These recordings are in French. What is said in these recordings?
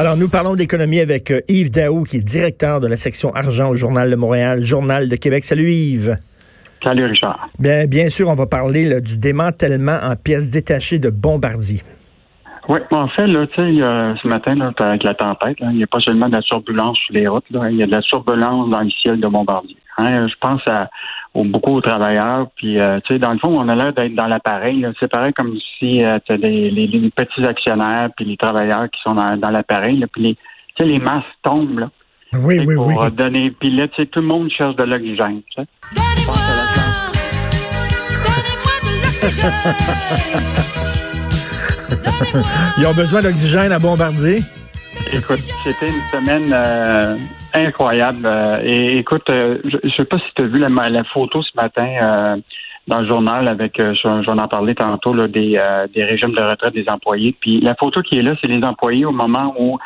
Alors, nous parlons d'économie avec euh, Yves Daou, qui est directeur de la section argent au Journal de Montréal, Journal de Québec. Salut Yves. Salut Richard. Bien, bien sûr, on va parler là, du démantèlement en pièces détachées de Bombardier. Oui, en fait, là, tu sais, ce matin, là, avec la tempête, il n'y a pas seulement de la turbulence sur les routes, il y a de la turbulence dans le ciel de Bombardier. Hein. je pense à beaucoup aux travailleurs, puis euh, tu sais, dans le fond, on a l'air d'être dans l'appareil. C'est pareil comme si euh, tu les, les, petits actionnaires puis les travailleurs qui sont dans, l'appareil, puis les, tu sais, les masses tombent là. Oui, oui, pour oui. donner. Puis là, tu sais, tout le monde cherche de l'oxygène. Tu sais. Ils ont besoin d'oxygène à Bombardier? Écoute, c'était une semaine euh, incroyable. Euh, et écoute, euh, je ne sais pas si tu as vu la, la, photo ce matin dans le journal avec, j'en ai parlé tantôt, là, des, des régimes de retraite des employés. Puis la photo qui est là, c'est les employés au moment où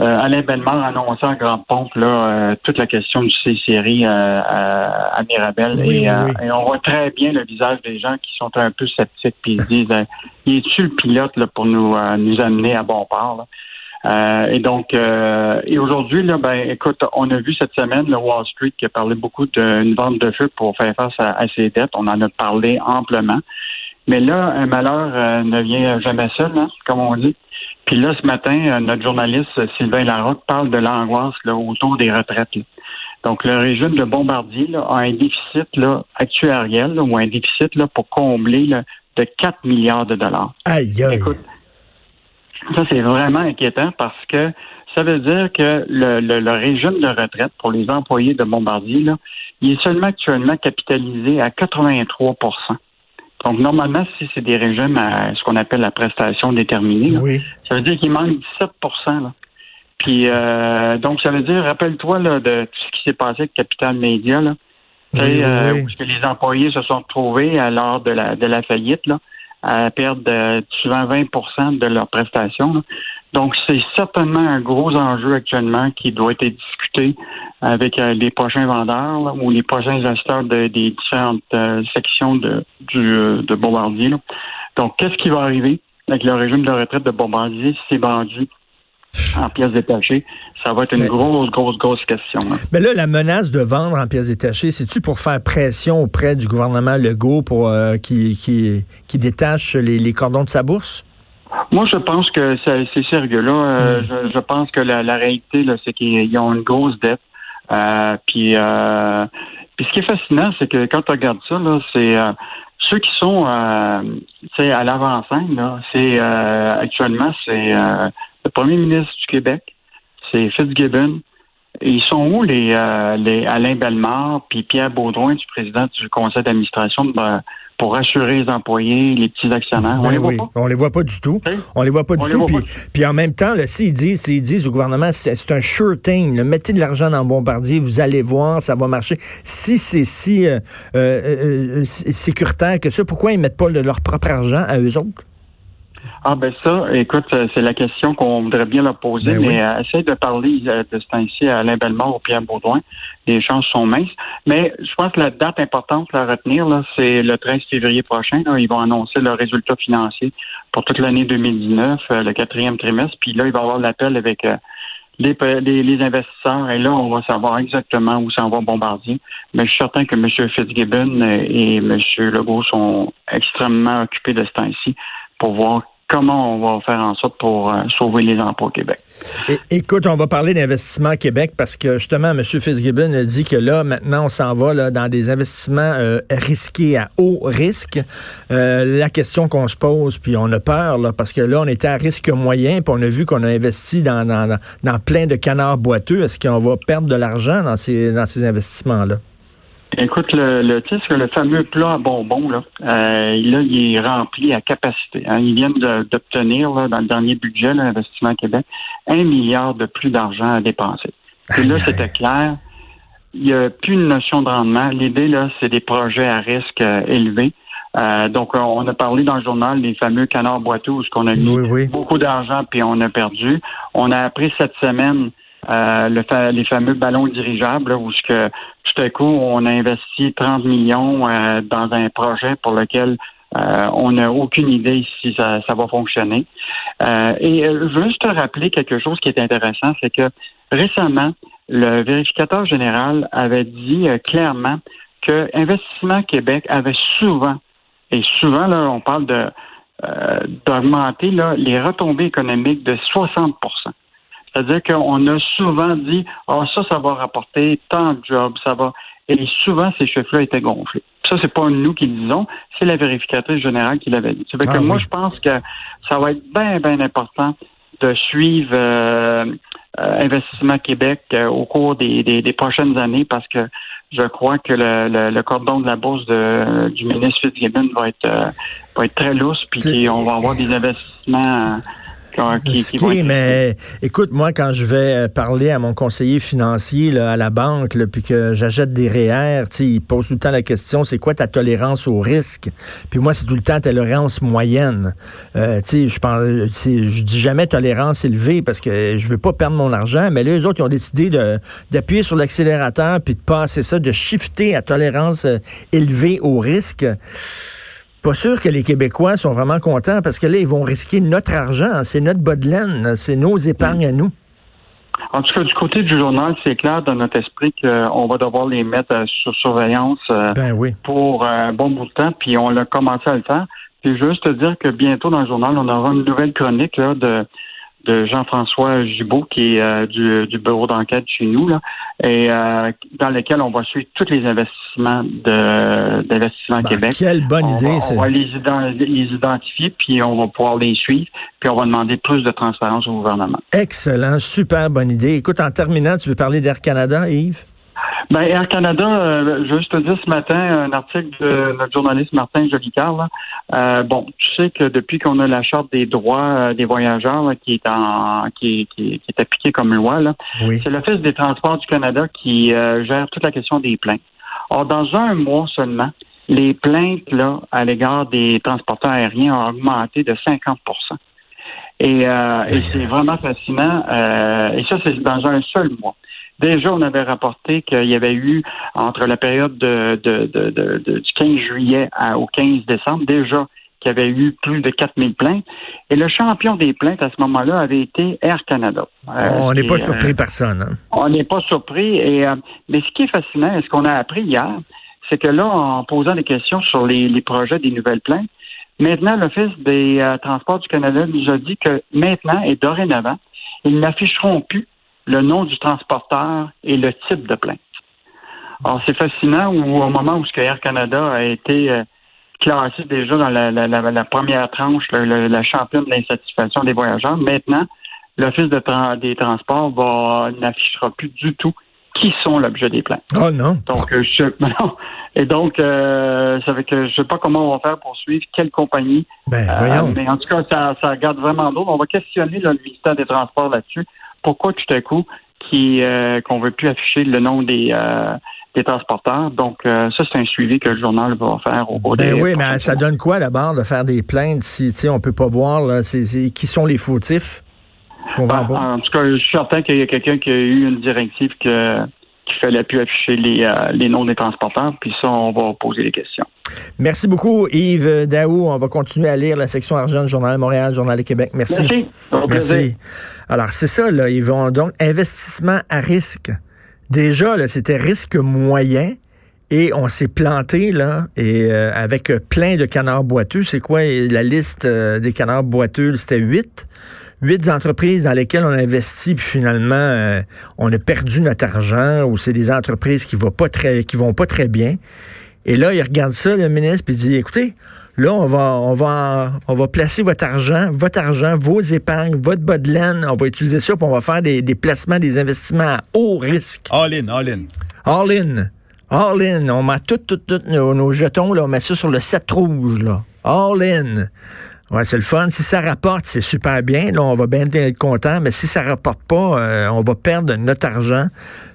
euh, Alain Bellemare a annoncé en grande pompe là, euh, toute la question du C-Série euh, à, Mirabel. et, on voit très bien le visage des gens qui sont un peu sceptiques puis ils disent il est-tu le pilote là, pour nous, nous amener à bon port? Et donc, et aujourd'hui, là, ben, écoute, on a vu cette semaine le Wall Street qui a parlé beaucoup d'une vente de feu pour faire face à, à, ses dettes. On en a parlé amplement. Mais là, un malheur ne vient jamais seul, hein, comme on dit. Puis là, ce matin, euh, notre journaliste euh, Sylvain Larocque parle de l'angoisse autour des retraites. Donc, le régime de Bombardier a un déficit là, actuariel ou un déficit là, pour combler de 4 milliards de dollars. Aïe, aïe. Écoute, ça, c'est vraiment inquiétant parce que ça veut dire que le, le, régime de retraite pour les employés de Bombardier, là, il est seulement actuellement capitalisé à 83% donc, normalement, si c'est des régimes à ce qu'on appelle la prestation déterminée, ça veut dire qu'il manque 17 là. Puis, euh, donc, ça veut dire, rappelle-toi de tout ce qui s'est passé avec Capital Média, là. Euh, où les employés se sont retrouvés à lors de la, de la faillite, là, à perdre euh, souvent 20% de leurs prestations. Donc, c'est certainement un gros enjeu actuellement qui doit être discuté avec euh, les prochains vendeurs ou les prochains acheteurs des différentes euh, sections de, du, de Bombardier. Donc, qu'est-ce qui va arriver avec le régime de retraite de Bombardier si c'est vendu en pièces détachées. Ça va être une grosse, grosse, grosse question. Mais là, la menace de vendre en pièces détachées, c'est-tu pour faire pression auprès du gouvernement Legault pour euh, qui, qui, qui détache les, cordons de sa bourse? Moi, je pense que c'est sérieux. Là, euh, hmm. je, pense que la, réalité, c'est qu'ils ont une grosse dette. Euh, puis, puis, ce qui est fascinant, c'est que quand tu regardes ça, c'est ceux qui sont à l'avant-scène. C'est actuellement, c'est le premier ministre du Québec, c'est Fitzgibbon. ils sont où les, euh, les Alain Bellemare puis Pierre Baudouin, du président du conseil d'administration, ben, pour rassurer les employés, les petits actionnaires? on ben les voit pas? On les voit pas du tout. On les voit pas du tout. Puis, en même temps, s'ils disent, disent au gouvernement, c'est un sure thing, mettez de l'argent dans Bombardier, vous allez voir, ça va marcher. Si c'est si euh, euh, sécuritaire que ça, pourquoi ils mettent pas leur propre argent à eux autres? Ah ben ça, écoute, euh, c'est la question qu'on voudrait bien leur poser, ben mais euh, essaye de parler euh, de ce temps-ci à Alain Bellemare ou Pierre Baudouin. Les chances sont minces. Mais je pense que la date importante à retenir, là, c'est le 13 février prochain. ils vont annoncer leurs résultats financiers pour toute l'année 2019, le quatrième trimestre. Puis là, il va y avoir l'appel avec les, les, investisseurs. Et là, on va savoir exactement où s'en va Bombardier. Mais je suis certain que M. Fitzgibbon et M. Legault sont extrêmement occupés de ce temps-ci pour voir comment on va faire en sorte pour euh, sauver les emplois au Québec. écoute, on va parler d'investissement Québec parce que justement, M. Fitzgibbon a dit que là, maintenant, on s'en va dans des investissements euh, risqués à haut risque. Euh, la question qu'on se pose, puis on a peur, là, parce que là, on était à risque moyen, puis on a vu qu'on a investi dans, dans, dans plein de canards boiteux. Est-ce qu'on va perdre de l'argent dans ces, dans ces investissements-là? Écoute, le, le, le fameux plat à bonbons, là, euh, là, il est rempli à capacité. Hein. Ils viennent d'obtenir, dans le dernier budget, l'Investissement Québec, un milliard de plus d'argent à dépenser. Et là, c'était clair. Il n'y a plus une notion de rendement. L'idée, là, c'est des projets à risque euh, élevé. Euh, donc, on a parlé dans le journal des fameux canards boiteux où on a mis beaucoup d'argent puis on a perdu. On a appris cette semaine euh, le les fameux ballons dirigeables où ce que tout à coup on a investi 30 millions euh, dans un projet pour lequel euh, on n'a aucune idée si ça, va fonctionner. et je veux juste te rappeler quelque chose qui est intéressant, c'est que récemment, le vérificateur général avait dit clairement que Investissement Québec avait souvent, et souvent là, on parle de d'augmenter les retombées économiques de 60 c'est-à-dire qu'on a souvent dit, ah, ça, ça va rapporter tant de jobs, ça va. Et souvent, ces chiffres-là étaient gonflés. Ça, c'est pas nous qui le disons, c'est la vérificatrice générale qui l'avait dit. C'est que ah moi, je pense que ça va être bien, bien important de suivre euh, euh, Investissement Québec euh, au cours des, des, prochaines années parce que je crois que le, le, cordon de la bourse de, du ministre Fitzgibbon va être, va être très lousse, puis on va avoir des investissements qui, mais écoute, moi, quand je vais euh, parler à mon conseiller financier là, à la banque, puis que j'achète des REER, il pose tout le temps la question, c'est quoi ta tolérance au risque? Puis moi, c'est tout le temps tolérance moyenne. Euh, je pense, je dis jamais tolérance élevée parce que je veux pas perdre mon argent, mais là, les autres, ils ont décidé d'appuyer sur l'accélérateur puis de passer ça, de shifter à tolérance euh, élevée au risque pas sûr que les Québécois sont vraiment contents parce que là, ils vont risquer notre argent. C'est notre bas de laine. C'est nos épargnes à nous. En tout cas, du côté du journal, c'est clair dans notre esprit qu'on va devoir les mettre euh, sur surveillance euh, ben pour un bon bout de temps. Puis on l'a commencé à le faire. Puis juste te dire que bientôt dans le journal, on aura une nouvelle chronique là, de de Jean-François Gibault, qui est euh, du, bureau d'enquête chez nous, là, et euh, dans lequel on va suivre tous les investissements de d'investissement ben, Québec. Quelle bonne idée, On va les, identifier, puis on va pouvoir les suivre, puis on va demander plus de transparence au gouvernement. Excellent, super bonne idée. Écoute, en terminant, tu veux parler d'Air Canada, Yves? Ben, Air Canada, euh, je veux juste te dire ce matin, un article de notre journaliste Martin Jolicoeur. Euh, bon, tu sais que depuis qu'on a la charte des droits euh, des voyageurs qui est en qui, qui, est appliquée comme loi, c'est l'Office des transports du Canada qui gère toute la question des plaintes. Or, dans un mois seulement, les plaintes là à l'égard des transporteurs aériens ont augmenté de 50 et, et c'est vraiment fascinant. et ça, c'est dans un seul mois. Déjà, on avait rapporté qu'il y avait eu, entre la période de, du 15 juillet au 15 décembre, déjà qu'il y avait eu plus de 4000 plaintes. Et le champion des plaintes à ce moment-là avait été Air Canada. Euh, on n'est pas surpris non? On n'est pas surpris. Et, euh, mais ce qui est fascinant, et ce qu'on a appris hier, c'est que là, en posant des questions sur les, projets des nouvelles plaintes, maintenant, l'Office des euh, transports du Canada nous a dit que maintenant et dorénavant, ils n'afficheront plus le nom du transporteur et le type de plainte. Alors, c'est fascinant où, au moment où Air Canada a été euh, classé déjà dans la, première tranche, la championne de l'insatisfaction des voyageurs, maintenant, l'Office des transports va n'affichera plus du tout qui sont l'objet des plaintes. Oh non. Donc, euh, je, non. Et donc, euh, ça fait que je sais pas comment on va faire pour suivre quelle compagnie. Ben, voyons. mais en tout cas, ça, ça garde vraiment d'eau. On va questionner le ministère des Transports là-dessus pourquoi tout à coup qui euh, qu'on veut plus afficher le nom des euh, des transporteurs. Donc, euh, ça, c'est un suivi que le journal va faire au cours ben oui, mais ça donne quoi d'abord de faire des plaintes si on peut pas voir là, qui sont les fautifs? Ben, en tout cas, je suis certain qu'il y a quelqu'un qui a eu une directive que qu'il fallait plus afficher les, les noms des transporteurs, puis ça, on va poser des questions. Merci beaucoup, Yves Daou. On va continuer à lire la section argent du Journal de Montréal, Journal du Québec. Merci. Merci. Merci. Alors, c'est ça, là. Ils vont donc investissement à risque. Déjà, là, c'était risque moyen. Et on s'est planté, là, et euh, avec plein de canards boiteux. C'est quoi la liste euh, des canards boiteux? C'était huit. Huit entreprises dans lesquelles on a investi, puis finalement, euh, on a perdu notre argent, ou c'est des entreprises qui vont pas très, qui vont pas très bien. Et là, il regarde ça, le ministre, puis il dit, écoutez, là, on va, on va, on va placer votre argent, votre argent, vos épargnes, votre bas de laine, on va utiliser ça, puis on va faire des, des placements, des investissements à haut risque. All in, all in. All in. All in. On met tout, tout, tout nos, jetons, là, on met ça sur le set rouge. Là. All in. C'est le fun. Si ça rapporte, c'est super bien. Là, on va bien être content. Mais si ça rapporte pas, euh, on va perdre notre argent.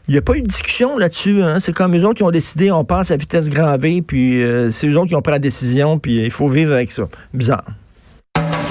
Il n'y a pas eu de discussion là-dessus. Hein? C'est comme eux autres qui ont décidé, on passe à vitesse grand V, puis euh, c'est eux autres qui ont pris la décision, puis il faut vivre avec ça. Bizarre.